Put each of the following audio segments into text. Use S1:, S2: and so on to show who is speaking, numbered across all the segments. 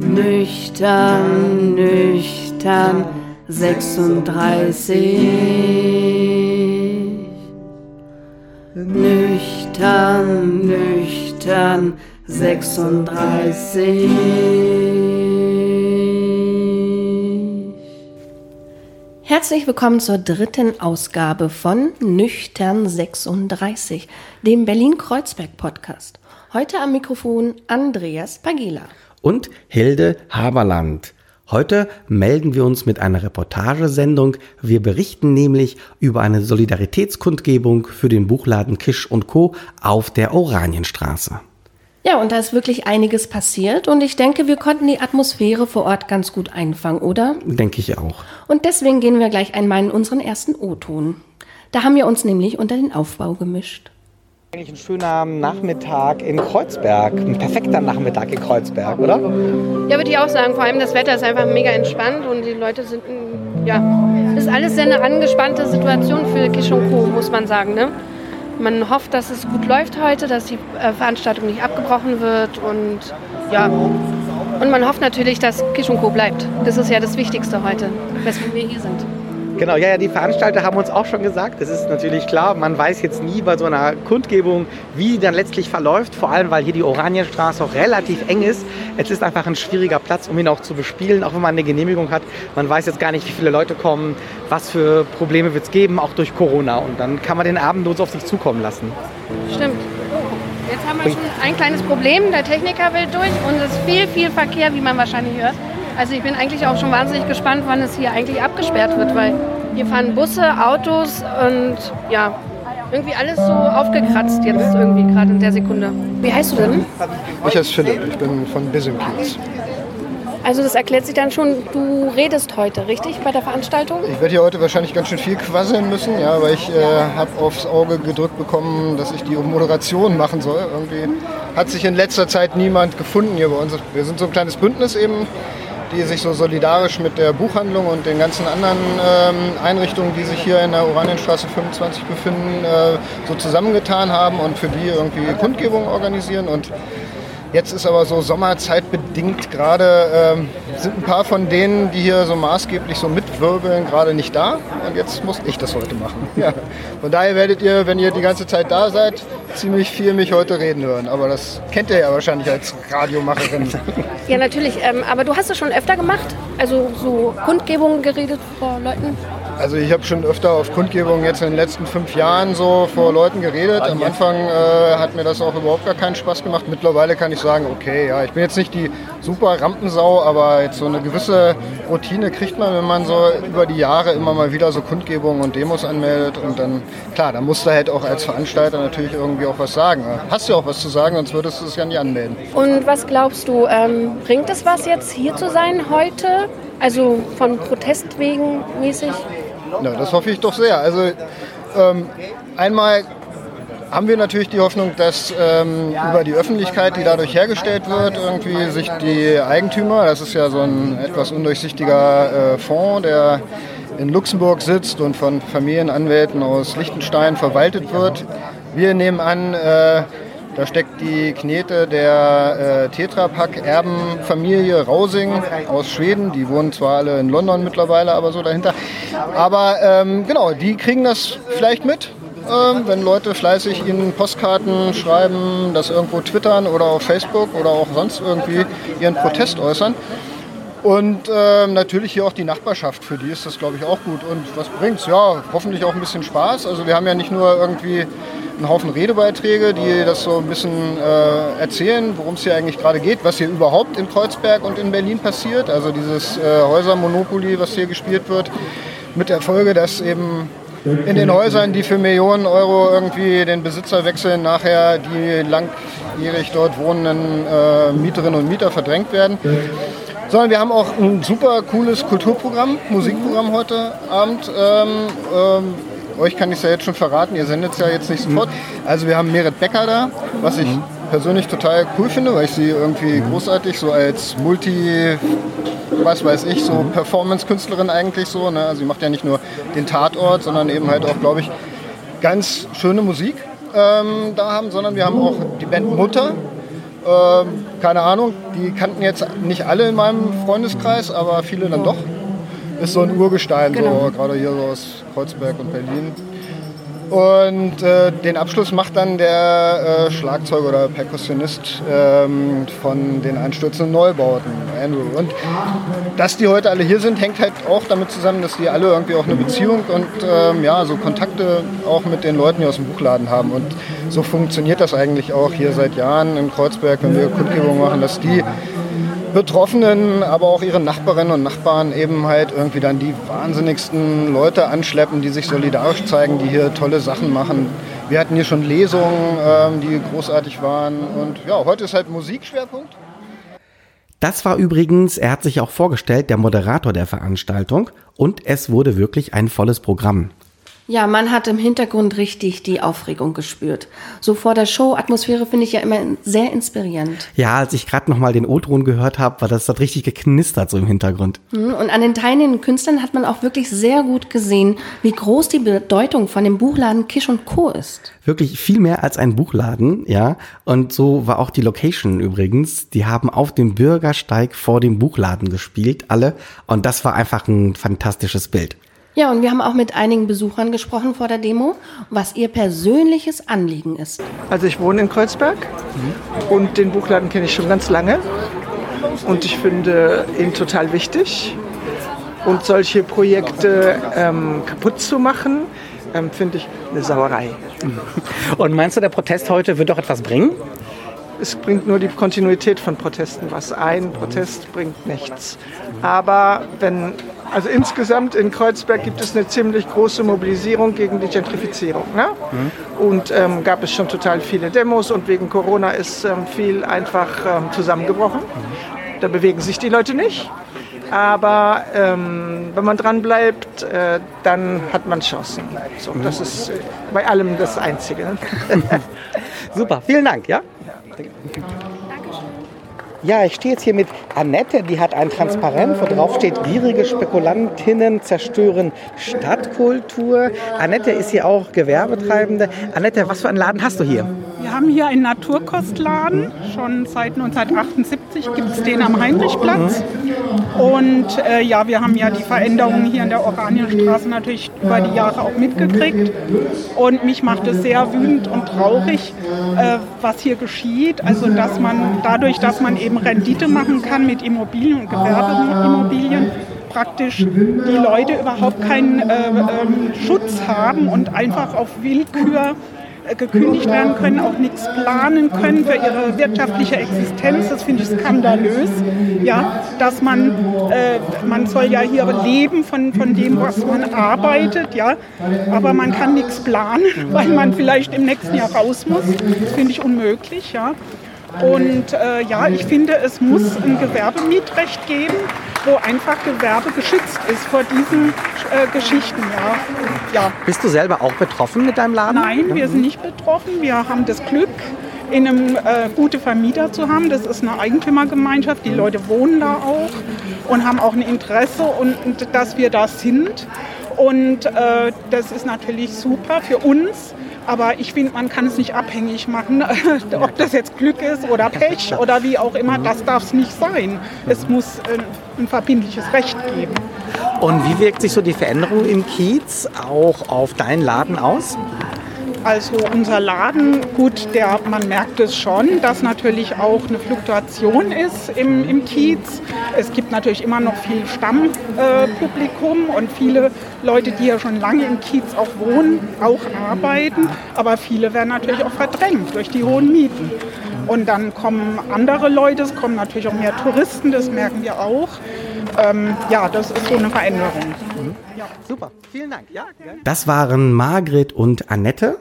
S1: Nüchtern, nüchtern, 36. Nüchtern, nüchtern, 36. Herzlich willkommen zur dritten Ausgabe von Nüchtern 36, dem Berlin-Kreuzberg-Podcast. Heute am Mikrofon Andreas Pagela
S2: und Hilde Haberland. Heute melden wir uns mit einer Reportagesendung. Wir berichten nämlich über eine Solidaritätskundgebung für den Buchladen Kisch und Co. auf der Oranienstraße.
S1: Ja, und da ist wirklich einiges passiert und ich denke, wir konnten die Atmosphäre vor Ort ganz gut einfangen, oder?
S2: Denke ich auch.
S1: Und deswegen gehen wir gleich einmal in unseren ersten O-Ton. Da haben wir uns nämlich unter den Aufbau gemischt.
S3: Eigentlich ein schöner Nachmittag in Kreuzberg, ein perfekter Nachmittag in Kreuzberg, oder?
S4: Ja, würde ich auch sagen. Vor allem das Wetter ist einfach mega entspannt und die Leute sind, ja, ist alles eine angespannte Situation für Kisch und Co., muss man sagen. Ne? Man hofft, dass es gut läuft heute, dass die äh, Veranstaltung nicht abgebrochen wird und ja. Und man hofft natürlich, dass Kisch und Co. bleibt. Das ist ja das Wichtigste heute, weswegen wir hier sind.
S3: Genau, ja, ja, die Veranstalter haben uns auch schon gesagt, es ist natürlich klar, man weiß jetzt nie bei so einer Kundgebung, wie die dann letztlich verläuft, vor allem weil hier die Oranienstraße auch relativ eng ist. Es ist einfach ein schwieriger Platz, um ihn auch zu bespielen, auch wenn man eine Genehmigung hat. Man weiß jetzt gar nicht, wie viele Leute kommen, was für Probleme wird es geben, auch durch Corona. Und dann kann man den Abend los auf sich zukommen lassen.
S4: Stimmt. Jetzt haben wir schon ein kleines Problem. Der Techniker will durch und es ist viel, viel Verkehr, wie man wahrscheinlich hört. Also ich bin eigentlich auch schon wahnsinnig gespannt, wann es hier eigentlich abgesperrt wird, weil hier fahren Busse, Autos und ja, irgendwie alles so aufgekratzt jetzt irgendwie gerade in der Sekunde. Wie heißt du denn?
S5: Ich heiße Philipp, ich bin von Bisimkiez.
S4: Also das erklärt sich dann schon, du redest heute, richtig, bei der Veranstaltung?
S5: Ich werde hier heute wahrscheinlich ganz schön viel quasseln müssen, ja, weil ich äh, habe aufs Auge gedrückt bekommen, dass ich die Moderation machen soll. Irgendwie hat sich in letzter Zeit niemand gefunden hier bei uns. Wir sind so ein kleines Bündnis eben die sich so solidarisch mit der Buchhandlung und den ganzen anderen ähm, Einrichtungen, die sich hier in der Oranienstraße 25 befinden, äh, so zusammengetan haben und für die irgendwie Kundgebungen organisieren. Und Jetzt ist aber so sommerzeitbedingt gerade, ähm, sind ein paar von denen, die hier so maßgeblich so mitwirbeln, gerade nicht da. Und jetzt muss ich das heute machen. Ja. Von daher werdet ihr, wenn ihr die ganze Zeit da seid, ziemlich viel mich heute reden hören. Aber das kennt ihr ja wahrscheinlich als Radiomacherin.
S4: Ja, natürlich. Ähm, aber du hast es schon öfter gemacht? Also so Kundgebungen geredet vor Leuten?
S5: Also ich habe schon öfter auf Kundgebungen jetzt in den letzten fünf Jahren so vor Leuten geredet. Am Anfang äh, hat mir das auch überhaupt gar keinen Spaß gemacht. Mittlerweile kann ich sagen, okay, ja, ich bin jetzt nicht die super Rampensau, aber jetzt so eine gewisse Routine kriegt man, wenn man so über die Jahre immer mal wieder so Kundgebungen und Demos anmeldet. Und dann, klar, da musst du halt auch als Veranstalter natürlich irgendwie auch was sagen. Hast du auch was zu sagen, sonst würdest du es ja nicht anmelden.
S4: Und was glaubst du, ähm, bringt es was jetzt hier zu sein heute? Also von Protest wegen mäßig?
S5: Ja, das hoffe ich doch sehr. Also ähm, einmal haben wir natürlich die Hoffnung, dass ähm, über die Öffentlichkeit, die dadurch hergestellt wird, irgendwie sich die Eigentümer, das ist ja so ein etwas undurchsichtiger äh, Fonds, der in Luxemburg sitzt und von Familienanwälten aus Liechtenstein verwaltet wird. Wir nehmen an, äh, da steckt die Knete der äh, Tetrapack-Erbenfamilie Rausing aus Schweden. Die wohnen zwar alle in London mittlerweile, aber so dahinter. Aber ähm, genau, die kriegen das vielleicht mit. Ähm, wenn Leute fleißig ihnen Postkarten schreiben, das irgendwo twittern oder auf Facebook oder auch sonst irgendwie ihren Protest äußern. Und ähm, natürlich hier auch die Nachbarschaft, für die ist das, glaube ich, auch gut. Und was bringt's? Ja, hoffentlich auch ein bisschen Spaß. Also wir haben ja nicht nur irgendwie einen Haufen Redebeiträge, die das so ein bisschen äh, erzählen, worum es hier eigentlich gerade geht, was hier überhaupt in Kreuzberg und in Berlin passiert. Also dieses äh, Häusermonopoly, was hier gespielt wird, mit der Folge, dass eben in den Häusern, die für Millionen Euro irgendwie den Besitzer wechseln, nachher die langjährig dort wohnenden äh, Mieterinnen und Mieter verdrängt werden. Sondern wir haben auch ein super cooles Kulturprogramm, Musikprogramm heute Abend. Ähm, ähm, euch kann ich es ja jetzt schon verraten, ihr sendet es ja jetzt nicht sofort. Also wir haben Merit Becker da, was ich persönlich total cool finde, weil ich sie irgendwie großartig so als Multi, was weiß ich, so Performance-Künstlerin eigentlich so. Ne? Also sie macht ja nicht nur den Tatort, sondern eben halt auch, glaube ich, ganz schöne Musik ähm, da haben, sondern wir haben auch die Band Mutter, Ähm, keine Ahnung, die kannten jetzt nicht alle in meinem Freundeskreis, aber viele dann doch. Ist so ein Urgestein, genau. so, gerade hier so aus Kreuzberg und Berlin. Und äh, den Abschluss macht dann der äh, Schlagzeuger oder Perkussionist ähm, von den einstürzenden Neubauten, Andrew. Und dass die heute alle hier sind, hängt halt auch damit zusammen, dass die alle irgendwie auch eine Beziehung und ähm, ja, so Kontakte auch mit den Leuten hier aus dem Buchladen haben. Und so funktioniert das eigentlich auch hier seit Jahren in Kreuzberg, wenn wir Kundgebungen machen, dass die Betroffenen, aber auch ihre Nachbarinnen und Nachbarn eben halt irgendwie dann die wahnsinnigsten Leute anschleppen, die sich solidarisch zeigen, die hier tolle Sachen machen. Wir hatten hier schon Lesungen, ähm, die großartig waren. Und ja, heute ist halt Musikschwerpunkt.
S2: Das war übrigens, er hat sich auch vorgestellt, der Moderator der Veranstaltung und es wurde wirklich ein volles Programm.
S1: Ja, man hat im Hintergrund richtig die Aufregung gespürt. So vor der Show, Atmosphäre finde ich ja immer sehr inspirierend.
S2: Ja, als ich gerade nochmal den O-Ton gehört habe, war das hat richtig geknistert so im Hintergrund.
S1: Hm, und an den teilnehmenden Künstlern hat man auch wirklich sehr gut gesehen, wie groß die Bedeutung von dem Buchladen Kisch und Co. ist.
S2: Wirklich viel mehr als ein Buchladen, ja. Und so war auch die Location übrigens. Die haben auf dem Bürgersteig vor dem Buchladen gespielt, alle. Und das war einfach ein fantastisches Bild.
S1: Ja, und wir haben auch mit einigen Besuchern gesprochen vor der Demo, was ihr persönliches Anliegen ist.
S6: Also ich wohne in Kreuzberg mhm. und den Buchladen kenne ich schon ganz lange und ich finde ihn total wichtig. Und solche Projekte ähm, kaputt zu machen, ähm, finde ich eine Sauerei.
S3: Und meinst du, der Protest heute wird doch etwas bringen?
S6: Es bringt nur die Kontinuität von Protesten was. Ein Protest bringt nichts. Aber wenn also insgesamt in Kreuzberg gibt es eine ziemlich große Mobilisierung gegen die Gentrifizierung. Ne? Mhm. Und ähm, gab es schon total viele Demos und wegen Corona ist ähm, viel einfach ähm, zusammengebrochen. Mhm. Da bewegen sich die Leute nicht. Aber ähm, wenn man dran bleibt, äh, dann hat man Chancen. So, das mhm. ist bei allem das Einzige. Ne?
S3: Super, vielen Dank. Ja? Ja, ich stehe jetzt hier mit Annette, die hat ein Transparent, wo drauf steht, gierige Spekulantinnen zerstören Stadtkultur. Annette ist hier auch Gewerbetreibende. Annette, was für einen Laden hast du hier?
S7: Wir haben hier einen Naturkostladen. Schon seit 1978 gibt es den am Heinrichplatz. Und äh, ja, wir haben ja die Veränderungen hier in der Oranienstraße natürlich über die Jahre auch mitgekriegt. Und mich macht es sehr wütend und traurig, äh, was hier geschieht. Also, dass man dadurch, dass man eben Rendite machen kann mit Immobilien und Gewerbeimmobilien, praktisch die Leute überhaupt keinen äh, ähm, Schutz haben und einfach auf Willkür gekündigt werden können, auch nichts planen können für ihre wirtschaftliche Existenz. Das finde ich skandalös. Ja, dass man, äh, man soll ja hier leben von, von dem, was man arbeitet, ja, aber man kann nichts planen, weil man vielleicht im nächsten Jahr raus muss. Das finde ich unmöglich, ja. Und äh, ja, ich finde, es muss ein Gewerbemietrecht geben, wo einfach Gewerbe geschützt ist vor diesen äh, Geschichten. Ja.
S3: ja. Bist du selber auch betroffen mit deinem Laden?
S7: Nein, wir sind nicht betroffen. Wir haben das Glück, in einem äh, gute Vermieter zu haben. Das ist eine Eigentümergemeinschaft. Die Leute wohnen da auch und haben auch ein Interesse, und, und dass wir da sind. Und äh, das ist natürlich super für uns aber ich finde, man kann es nicht abhängig machen, ob das jetzt Glück ist oder Pech oder wie auch immer. Das darf es nicht sein. Es muss äh, ein verbindliches Recht geben.
S3: Und wie wirkt sich so die Veränderung im Kiez auch auf deinen Laden aus?
S7: Also unser Laden, gut, der, man merkt es schon, dass natürlich auch eine Fluktuation ist im, im Kiez. Es gibt natürlich immer noch viel Stammpublikum äh, und viele Leute, die ja schon lange im Kiez auch wohnen, auch arbeiten. Aber viele werden natürlich auch verdrängt durch die hohen Mieten. Und dann kommen andere Leute, es kommen natürlich auch mehr Touristen, das merken wir auch. Ähm, ja, das ist so eine Veränderung.
S3: Mhm. Ja. Super, vielen Dank. Ja,
S2: das waren Margret und Annette.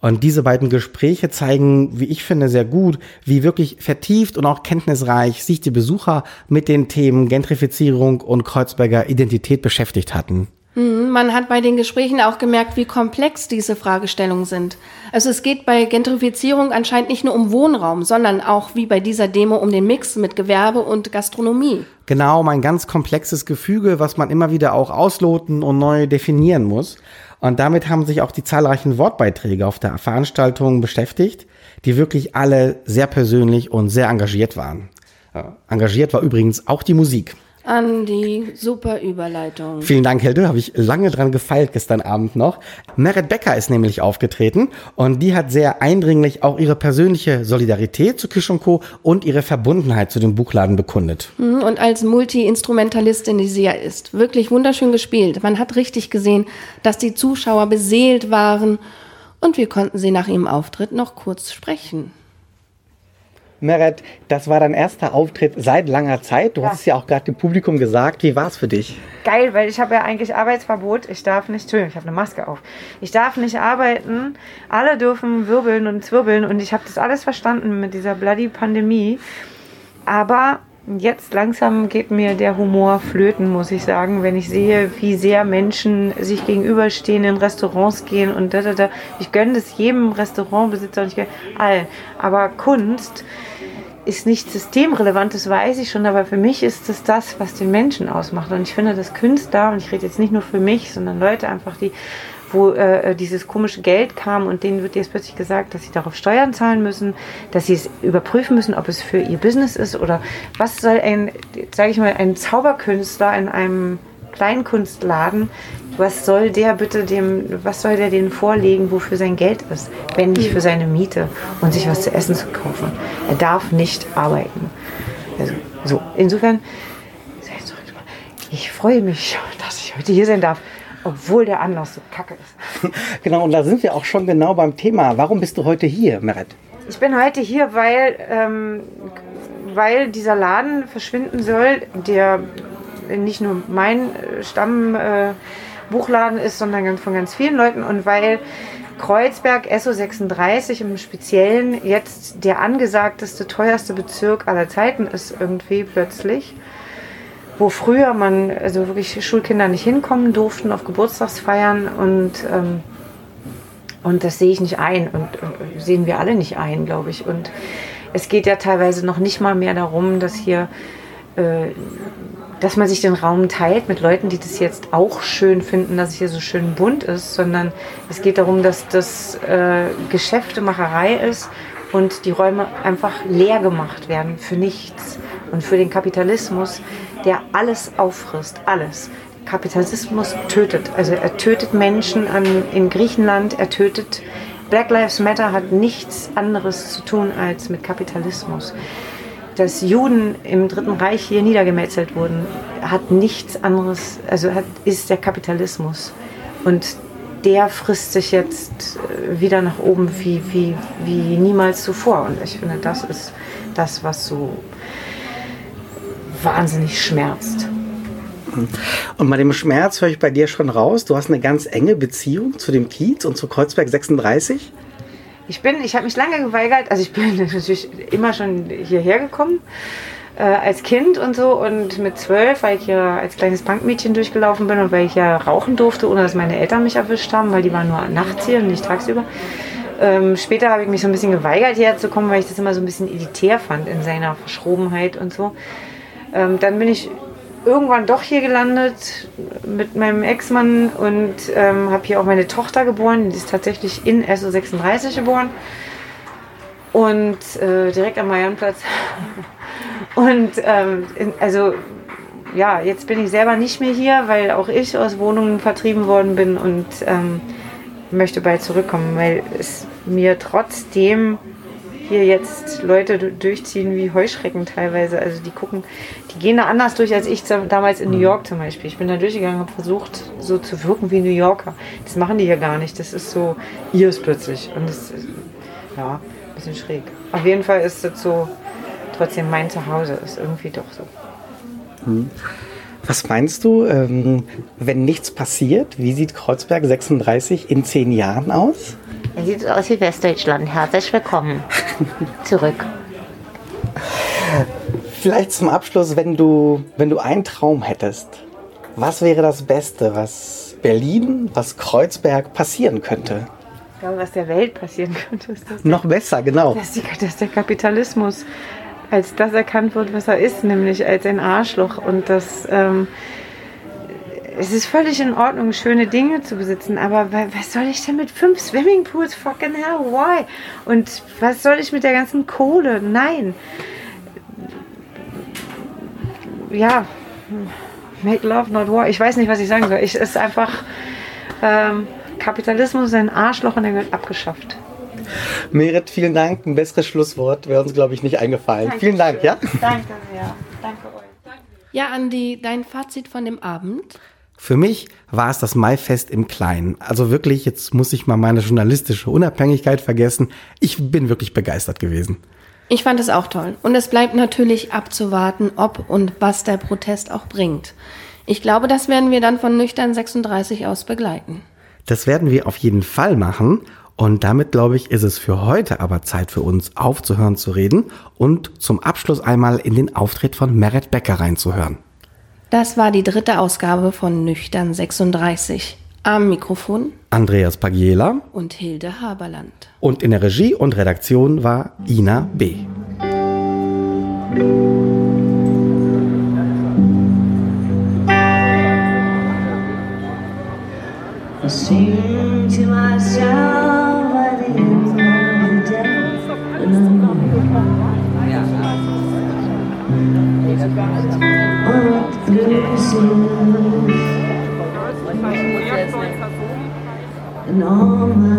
S2: Und diese beiden Gespräche zeigen, wie ich finde, sehr gut, wie wirklich vertieft und auch kenntnisreich sich die Besucher mit den Themen Gentrifizierung und Kreuzberger Identität beschäftigt hatten.
S1: Mhm, man hat bei den Gesprächen auch gemerkt, wie komplex diese Fragestellungen sind. Also es geht bei Gentrifizierung anscheinend nicht nur um Wohnraum, sondern auch wie bei dieser Demo um den Mix mit Gewerbe und Gastronomie.
S2: Genau, mein ganz komplexes Gefüge, was man immer wieder auch ausloten und neu definieren muss. Und damit haben sich auch die zahlreichen Wortbeiträge auf der Veranstaltung beschäftigt. die wirklich alle sehr persönlich und sehr engagiert waren. Engagiert war übrigens auch die Musik.
S1: Andi, super Überleitung.
S2: Vielen Dank, Hilde. Habe ich lange dran gefeilt gestern Abend noch. Merit Becker ist nämlich aufgetreten und die hat sehr eindringlich auch ihre persönliche Solidarität zu Kish Co. und ihre Verbundenheit zu dem Buchladen bekundet.
S1: Hm, und als Multi-Instrumentalistin, die sie ja ist, wirklich wunderschön gespielt. Man hat richtig gesehen, dass die Zuschauer beseelt waren und wir konnten sie nach ihrem Auftritt noch kurz sprechen.
S3: Meret, das war dein erster Auftritt seit langer Zeit. Du
S8: Ja.
S3: hast es ja auch gerade dem Publikum gesagt. Wie war es für dich?
S8: Geil, weil ich habe ja eigentlich Arbeitsverbot. Ich darf nicht, Entschuldigung, ich habe eine Maske auf. Ich darf nicht arbeiten. Alle dürfen wirbeln und zwirbeln und ich habe das alles verstanden mit dieser bloody Pandemie. Aber jetzt langsam geht mir der Humor flöten, muss ich sagen, wenn ich sehe, wie sehr Menschen sich gegenüberstehen, in Restaurants gehen und da, da, da. Ich gönne das jedem Restaurantbesitzer und ich gönne allen. Aber Kunst ist nicht systemrelevant, das weiß ich schon, aber für mich ist es das, was den Menschen ausmacht. Und ich finde, dass Künstler, und ich rede jetzt nicht nur für mich, sondern Leute einfach, die, wo äh, dieses komische Geld kam und denen wird jetzt plötzlich gesagt, dass sie darauf Steuern zahlen müssen, dass sie es überprüfen müssen, ob es für ihr Business ist oder was soll ein, sage ich mal, ein Zauberkünstler in einem Kleinkunstladen, was soll der bitte dem, was soll der denen vorlegen, wofür sein Geld ist, wenn nicht für seine Miete und sich was zu essen zu kaufen. Er darf nicht arbeiten. Also, so, insofern, ich freue mich, dass ich heute hier sein darf, obwohl der Anlass so kacke ist.
S3: Genau, und da sind wir auch schon genau beim Thema. Warum bist du heute hier, Meret?
S8: Ich bin heute hier, weil, ähm, weil dieser Laden verschwinden soll, der nicht nur mein Stammbuchladen äh, ist, sondern von ganz vielen Leuten und weil Kreuzberg SO36 im Speziellen jetzt der angesagteste, teuerste Bezirk aller Zeiten ist irgendwie plötzlich. Wo früher man, also wirklich Schulkinder nicht hinkommen durften auf Geburtstagsfeiern und ähm, und das sehe ich nicht ein und äh, sehen wir alle nicht ein, glaube ich. Und es geht ja teilweise noch nicht mal mehr darum, dass hier, äh, dass man sich den Raum teilt mit Leuten, die das jetzt auch schön finden, dass es hier so schön bunt ist, sondern es geht darum, dass das äh, Geschäftemacherei ist und die Räume einfach leer gemacht werden für nichts und für den Kapitalismus, der alles auffrisst, alles. Kapitalismus tötet. Also er tötet Menschen an, in Griechenland, er tötet. Black Lives Matter hat nichts anderes zu tun als mit Kapitalismus. Dass Juden im Dritten Reich hier niedergemetzelt wurden, hat nichts anderes, also hat, ist der Kapitalismus. Und der frisst sich jetzt äh, wieder nach oben wie, wie, wie niemals zuvor. Und ich finde, das ist das, was so wahnsinnig schmerzt.
S3: Und bei dem Schmerz höre ich bei dir schon raus. Du hast eine ganz enge Beziehung zu dem Kiez und zu Kreuzberg 36.
S8: Ich bin, ich habe mich lange geweigert, also ich bin natürlich immer schon hierher gekommen äh, als Kind und so und mit zwölf, weil ich ja als kleines Bankmädchen durchgelaufen bin und weil ich ja rauchen durfte, ohne dass meine Eltern mich erwischt haben, weil die waren nur nachts hier und nicht tagsüber. Ähm, später habe ich mich so ein bisschen geweigert, hierher zu kommen, weil ich das immer so ein bisschen elitär fand in seiner Verschrobenheit und so. Ähm, dann bin ich irgendwann doch hier gelandet mit meinem Ex-Mann und ähm, habe hier auch meine Tochter geboren. Die ist tatsächlich in SO36 geboren. Und äh, direkt am Mariannplatz. Und ähm, in, also ja, jetzt bin ich selber nicht mehr hier, weil auch ich aus Wohnungen vertrieben worden bin und ähm, möchte bald zurückkommen, weil es mir trotzdem hier jetzt Leute du- durchziehen wie Heuschrecken teilweise. Also die gucken, die gehen da anders durch als ich damals in New York zum Beispiel. Ich bin da durchgegangen und versucht, so zu wirken wie New Yorker. Das machen die hier gar nicht. Das ist so ihrs plötzlich. Und das ist, ja, ein bisschen schräg. Auf jeden Fall ist das so trotzdem mein Zuhause. Ist irgendwie doch so.
S3: Was meinst du, ähm, wenn nichts passiert? Wie sieht Kreuzberg 36 in zehn Jahren aus?
S9: Er sieht aus wie Westdeutschland. Herzlich willkommen. Zurück.
S3: Vielleicht zum Abschluss, wenn du, wenn du einen Traum hättest, was wäre das Beste, was Berlin, was Kreuzberg passieren könnte?
S8: Ich glaube, was der Welt passieren könnte, ist das.
S3: Noch besser, genau.
S8: dass, die, dass der Kapitalismus als das erkannt wird, was er ist, nämlich als ein Arschloch und dass ähm, es ist völlig in Ordnung, schöne Dinge zu besitzen, aber was soll ich denn mit fünf Swimmingpools? Fucking hell, why? Und was soll ich mit der ganzen Kohle? Nein. Ja, make love, not war. Ich weiß nicht, was ich sagen soll. Es ist einfach, ähm, Kapitalismus ein Arschloch und der wird abgeschafft.
S3: Merit, vielen Dank. Ein besseres Schlusswort wäre uns, glaube ich, nicht eingefallen.
S8: Danke
S3: vielen Dank, ja?
S8: Danke sehr. Danke euch.
S1: Ja, Andi, dein Fazit von dem Abend?
S2: Für mich war es das Maifest im Kleinen. Also wirklich, jetzt muss ich mal meine journalistische Unabhängigkeit vergessen. Ich bin wirklich begeistert gewesen.
S1: Ich fand es auch toll. Und es bleibt natürlich abzuwarten, ob und was der Protest auch bringt. Ich glaube, das werden wir dann von Nüchtern 36 aus begleiten.
S2: Das werden wir auf jeden Fall machen. Und damit, glaube ich, ist es für heute aber Zeit für uns aufzuhören zu reden und zum Abschluss einmal in den Auftritt von Meret Becker reinzuhören.
S1: Das war die dritte Ausgabe von Nüchtern 36. Am Mikrofon
S2: Andreas Pagiela
S1: und Hilde Haberland.
S2: Und in der Regie und Redaktion war Ina B.
S10: And all my.